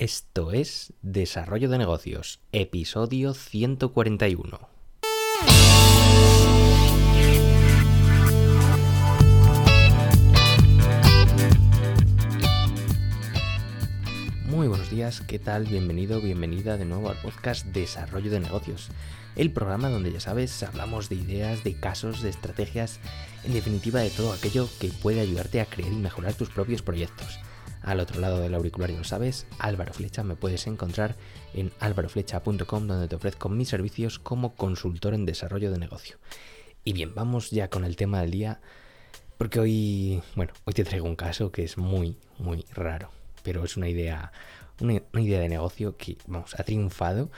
Esto es Desarrollo de Negocios, episodio 141. Muy buenos días, ¿qué tal? Bienvenido, bienvenida de nuevo al podcast Desarrollo de Negocios, el programa donde ya sabes, hablamos de ideas, de casos, de estrategias, en definitiva de todo aquello que puede ayudarte a crear y mejorar tus propios proyectos. Al otro lado del auricular, lo sabes, Álvaro Flecha, me puedes encontrar en álvaroflecha.com donde te ofrezco mis servicios como consultor en desarrollo de negocio. Y bien, vamos ya con el tema del día, porque hoy, bueno, hoy te traigo un caso que es muy, muy raro, pero es una idea, una, idea de negocio que, vamos, ha triunfado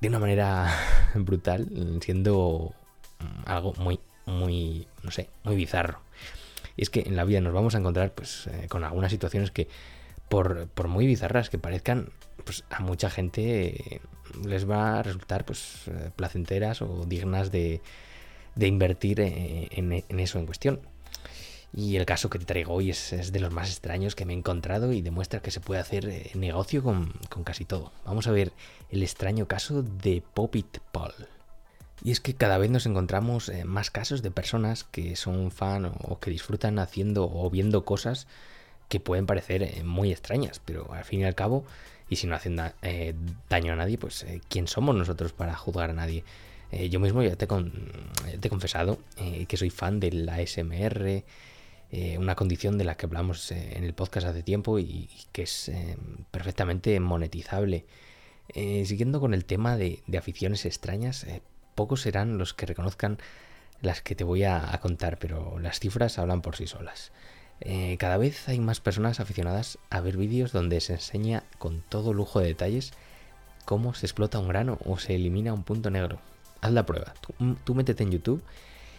de una manera brutal, siendo algo muy, muy, no sé, muy bizarro. Y es que en la vida nos vamos a encontrar pues, eh, con algunas situaciones que, por, muy bizarras que parezcan, pues a mucha gente les va a resultar pues eh, placenteras o dignas de, invertir eh, en, eso en cuestión. Y el caso que te traigo hoy es, de los más extraños que me he encontrado y demuestra que se puede hacer negocio con, con casi todo. Vamos a ver el extraño caso de Popit Paul. Y es que cada vez nos encontramos eh, más casos de personas que son fan o que disfrutan haciendo o viendo cosas que pueden parecer eh, muy extrañas, pero al fin y al cabo, y si no hacen eh, daño a nadie, pues ¿quién somos nosotros para juzgar a nadie? yo mismo ya te, he confesado que soy fan de la ASMR, una condición de la que hablamos en el podcast hace tiempo y, que es perfectamente monetizable. siguiendo con el tema de aficiones extrañas, pocos serán los que reconozcan las que te voy a, contar, pero las cifras hablan por sí solas. Eh, cada vez hay más personas aficionadas a ver vídeos donde se enseña con todo lujo de detalles cómo se explota un grano o se elimina un punto negro. Haz la prueba. Tú, métete en YouTube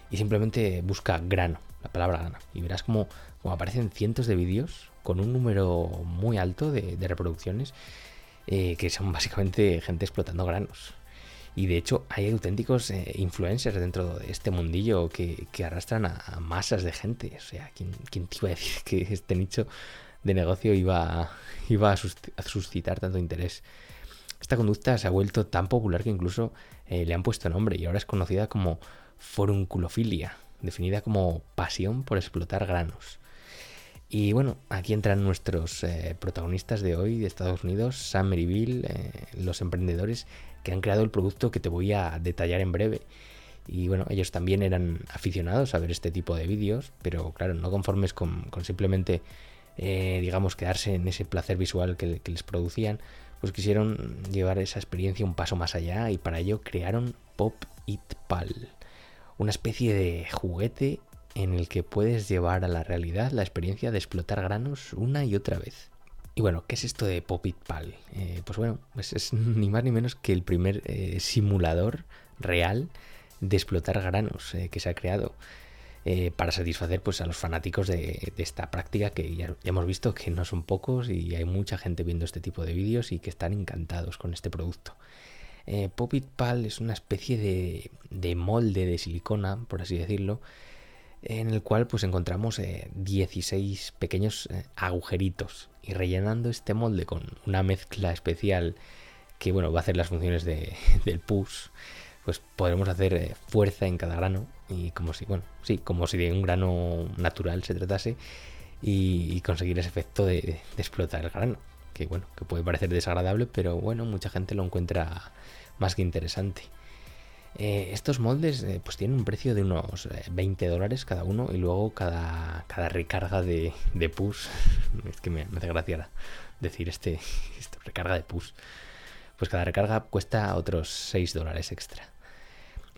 y simplemente busca grano, la palabra grano, y verás cómo, aparecen cientos de vídeos con un número muy alto de, reproducciones eh, que son básicamente gente explotando granos. Y de hecho hay auténticos eh, influencers dentro de este mundillo que, arrastran a, masas de gente. O sea, ¿quién, te iba a decir que este nicho de negocio iba, iba a, suscitar tanto interés? Esta conducta se ha vuelto tan popular que incluso eh, le han puesto nombre y ahora es conocida como forunculofilia, definida como pasión por explotar granos. Y bueno, aquí entran nuestros eh, protagonistas de hoy de Estados Unidos, Sam Maryville, los emprendedores que han creado el producto que te voy a detallar en breve. Y bueno, ellos también eran aficionados a ver este tipo de vídeos, pero claro, no conformes con, simplemente, eh, digamos, quedarse en ese placer visual que, les producían, pues quisieron llevar esa experiencia un paso más allá y para ello crearon Pop It Pal, una especie de juguete en el que puedes llevar a la realidad la experiencia de explotar granos una y otra vez. Y bueno, ¿qué es esto de Popit Pal? Eh, pues bueno, pues es ni más ni menos que el primer eh, simulador real de explotar granos eh, que se ha creado para satisfacer pues, a los fanáticos de, esta práctica que ya, hemos visto que no son pocos y hay mucha gente viendo este tipo de vídeos y que están encantados con este producto. Popit Pal es una especie de, de molde de silicona, por así decirlo, en el cual pues encontramos 16 pequeños agujeritos y rellenando este molde con una mezcla especial que bueno va a hacer las funciones de, del push pues podremos hacer eh, fuerza en cada grano y como si bueno sí como si de un grano natural se tratase y, conseguir ese efecto de, explotar el grano que bueno que puede parecer desagradable pero bueno mucha gente lo encuentra más que interesante eh, estos moldes eh, pues tienen un precio de unos 20 dólares cada uno y luego cada, cada recarga de, de push, es que me, hace gracia decir este, recarga de push, pues cada recarga cuesta otros 6 dólares extra.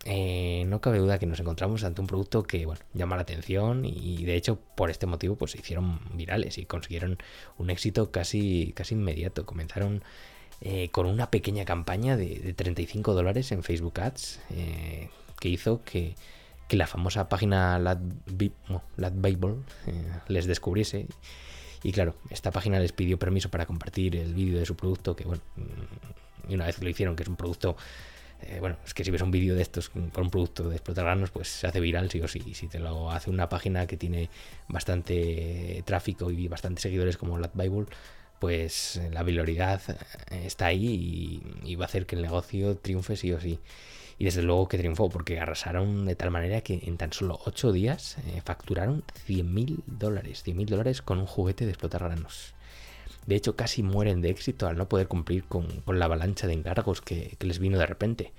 Eh, no cabe duda que nos encontramos ante un producto que bueno, llama la atención y de hecho por este motivo pues se hicieron virales y consiguieron un éxito casi, casi inmediato. Comenzaron eh, con una pequeña campaña de, 35 dólares en Facebook Ads eh, que hizo que, la famosa página LadBible eh, les descubriese. Y claro, esta página les pidió permiso para compartir el vídeo de su producto, que bueno, y una vez lo hicieron, que es un producto bueno, es que si ves un vídeo de estos con un producto de explotar pues se hace viral sí o sí. Si te lo hace una página que tiene bastante tráfico y bastante seguidores como LadBible, pues la viralidad está ahí y, va a hacer que el negocio triunfe sí o sí. Y desde luego que triunfó, porque arrasaron de tal manera que en tan solo 8 días eh, facturaron 100.000 dólares. 100.000 dólares con un juguete de explotar granos. De hecho, casi mueren de éxito al no poder cumplir con, la avalancha de encargos que, les vino de repente.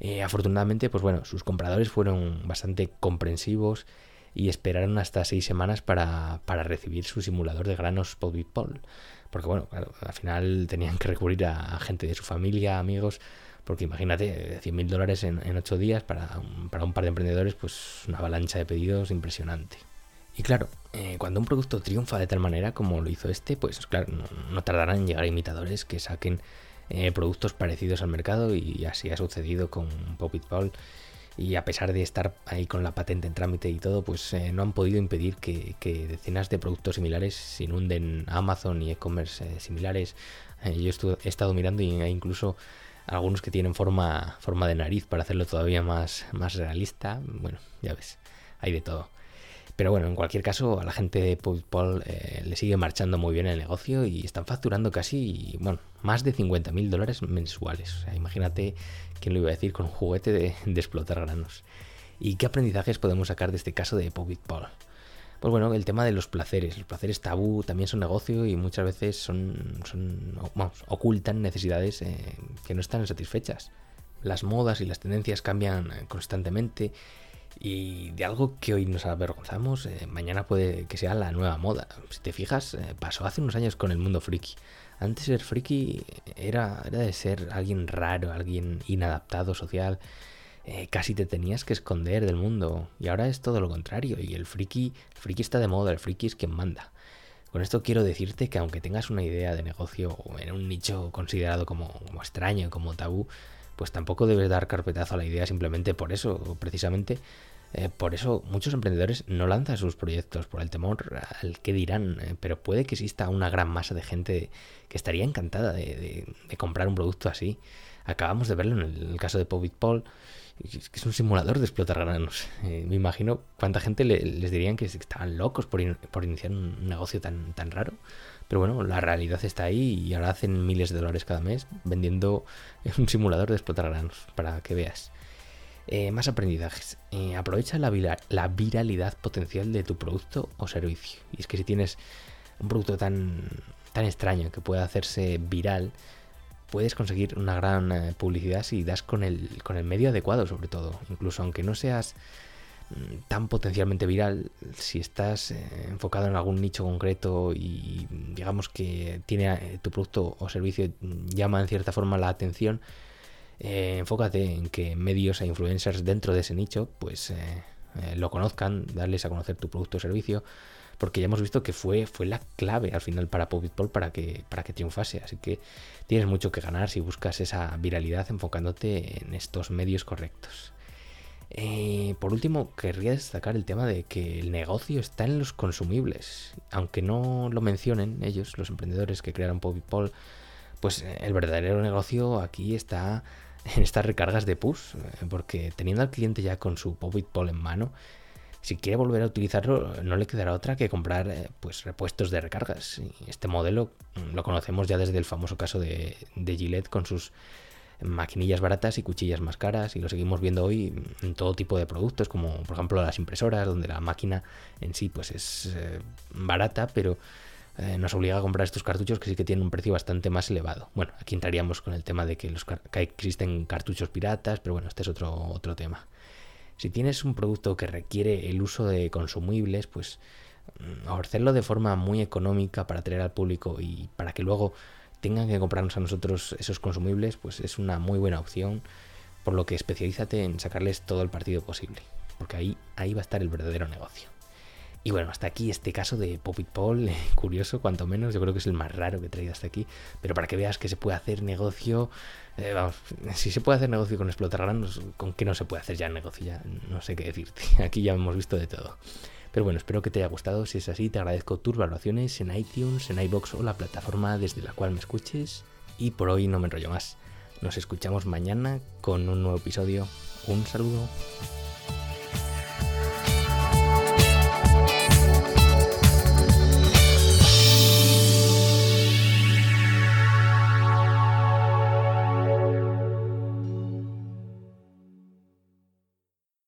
Eh, afortunadamente, pues bueno, sus compradores fueron bastante comprensivos y esperaron hasta seis semanas para, recibir su simulador de granos Paul Porque bueno, al final tenían que recurrir a, gente de su familia, amigos, porque imagínate, 100.000 dólares en, en 8 días para un, para un par de emprendedores, pues una avalancha de pedidos impresionante. Y claro, eh, cuando un producto triunfa de tal manera como lo hizo este, pues claro, no, tardarán en llegar imitadores que saquen eh, productos parecidos al mercado y así ha sucedido con Pop It Paul. Y a pesar de estar ahí con la patente en trámite y todo, pues eh, no han podido impedir que, decenas de productos similares inunden Amazon y e-commerce similares. yo he estado mirando y hay incluso algunos que tienen forma, forma de nariz para hacerlo todavía más, más realista. Bueno, ya ves, hay de todo. Pero bueno, en cualquier caso, a la gente de PayPal eh, le sigue marchando muy bien el negocio y están facturando casi, bueno, más de 50 mil dólares mensuales. O sea, imagínate quién lo iba a decir con un juguete de, explotar granos. ¿Y qué aprendizajes podemos sacar de este caso de PayPal? Pues bueno, el tema de los placeres. Los placeres tabú también son negocio y muchas veces son, son ocultan necesidades eh, que no están satisfechas. Las modas y las tendencias cambian constantemente y de algo que hoy nos avergonzamos, eh, mañana puede que sea la nueva moda. Si te fijas, eh, pasó hace unos años con el mundo friki. Antes ser friki era, era de ser alguien raro, alguien inadaptado social. Eh, casi te tenías que esconder del mundo. Y ahora es todo lo contrario. Y el friki, el friki está de moda, el friki es quien manda. Con esto quiero decirte que aunque tengas una idea de negocio en un nicho considerado como, como extraño, como tabú, pues tampoco debes dar carpetazo a la idea simplemente por eso, precisamente. Eh, por eso muchos emprendedores no lanzan sus proyectos por el temor al que dirán, eh, pero puede que exista una gran masa de gente que estaría encantada de, comprar un producto así. Acabamos de verlo en el, caso de Povit Paul, que es un simulador de explotar granos. Eh, me imagino cuánta gente les dirían que estaban locos por, por iniciar un negocio tan, tan raro. Pero bueno, la realidad está ahí y ahora hacen miles de dólares cada mes vendiendo un simulador de explotar granos, para que veas. Eh, más aprendizajes. Eh, aprovecha la, la, viralidad potencial de tu producto o servicio. Y es que si tienes un producto tan, tan extraño que pueda hacerse viral, puedes conseguir una gran eh, publicidad si das con el, con el medio adecuado, sobre todo. Incluso aunque no seas tan potencialmente viral si estás eh, enfocado en algún nicho concreto y digamos que tiene eh, tu producto o servicio llama en cierta forma la atención eh, enfócate en que medios e influencers dentro de ese nicho pues lo conozcan darles a conocer tu producto o servicio porque ya hemos visto que fue, fue la clave al final para Popitpol para que, para que triunfase. Así que tienes mucho que ganar si buscas esa viralidad enfocándote en estos medios correctos. Eh, por último, querría destacar el tema de que el negocio está en los consumibles. Aunque no lo mencionen ellos, los emprendedores que crearon PopIpol, pues eh, el verdadero negocio aquí está en estas recargas de push. Eh, porque teniendo al cliente ya con su PopIpol en mano, si quiere volver a utilizarlo, no le quedará otra que comprar pues repuestos de recargas. Este modelo mm, lo conocemos ya desde el famoso caso de, de Gillette con sus maquinillas baratas y cuchillas más caras y lo seguimos viendo hoy en todo tipo de productos como por ejemplo las impresoras donde la máquina en sí pues es eh, barata pero eh, nos obliga a comprar estos cartuchos que sí que tienen un precio bastante más elevado. Bueno, aquí entraríamos con el tema de que, los, que existen cartuchos piratas, pero bueno, este es otro, otro tema. Si tienes un producto que requiere el uso de consumibles, pues mm, ofrecerlo de forma muy económica para atraer al público y para que luego tengan que comprarnos a nosotros esos consumibles, pues es una muy buena opción, por lo que especialízate en sacarles todo el partido posible, porque ahí, ahí va a estar el verdadero negocio. Y bueno, hasta aquí este caso de Popit Paul, curioso, cuanto menos, yo creo que es el más raro que he traído hasta aquí, pero para que veas que se puede hacer negocio, eh, vamos, si se puede hacer negocio con explotar granos, ¿con qué no se puede hacer ya negocio? Ya no sé qué decirte, aquí ya hemos visto de todo. Pero bueno, espero que te haya gustado. Si es así, te agradezco tus valoraciones en iTunes, en iBox o la plataforma desde la cual me escuches. Y por hoy no me enrollo más. Nos escuchamos mañana con un nuevo episodio. Un saludo.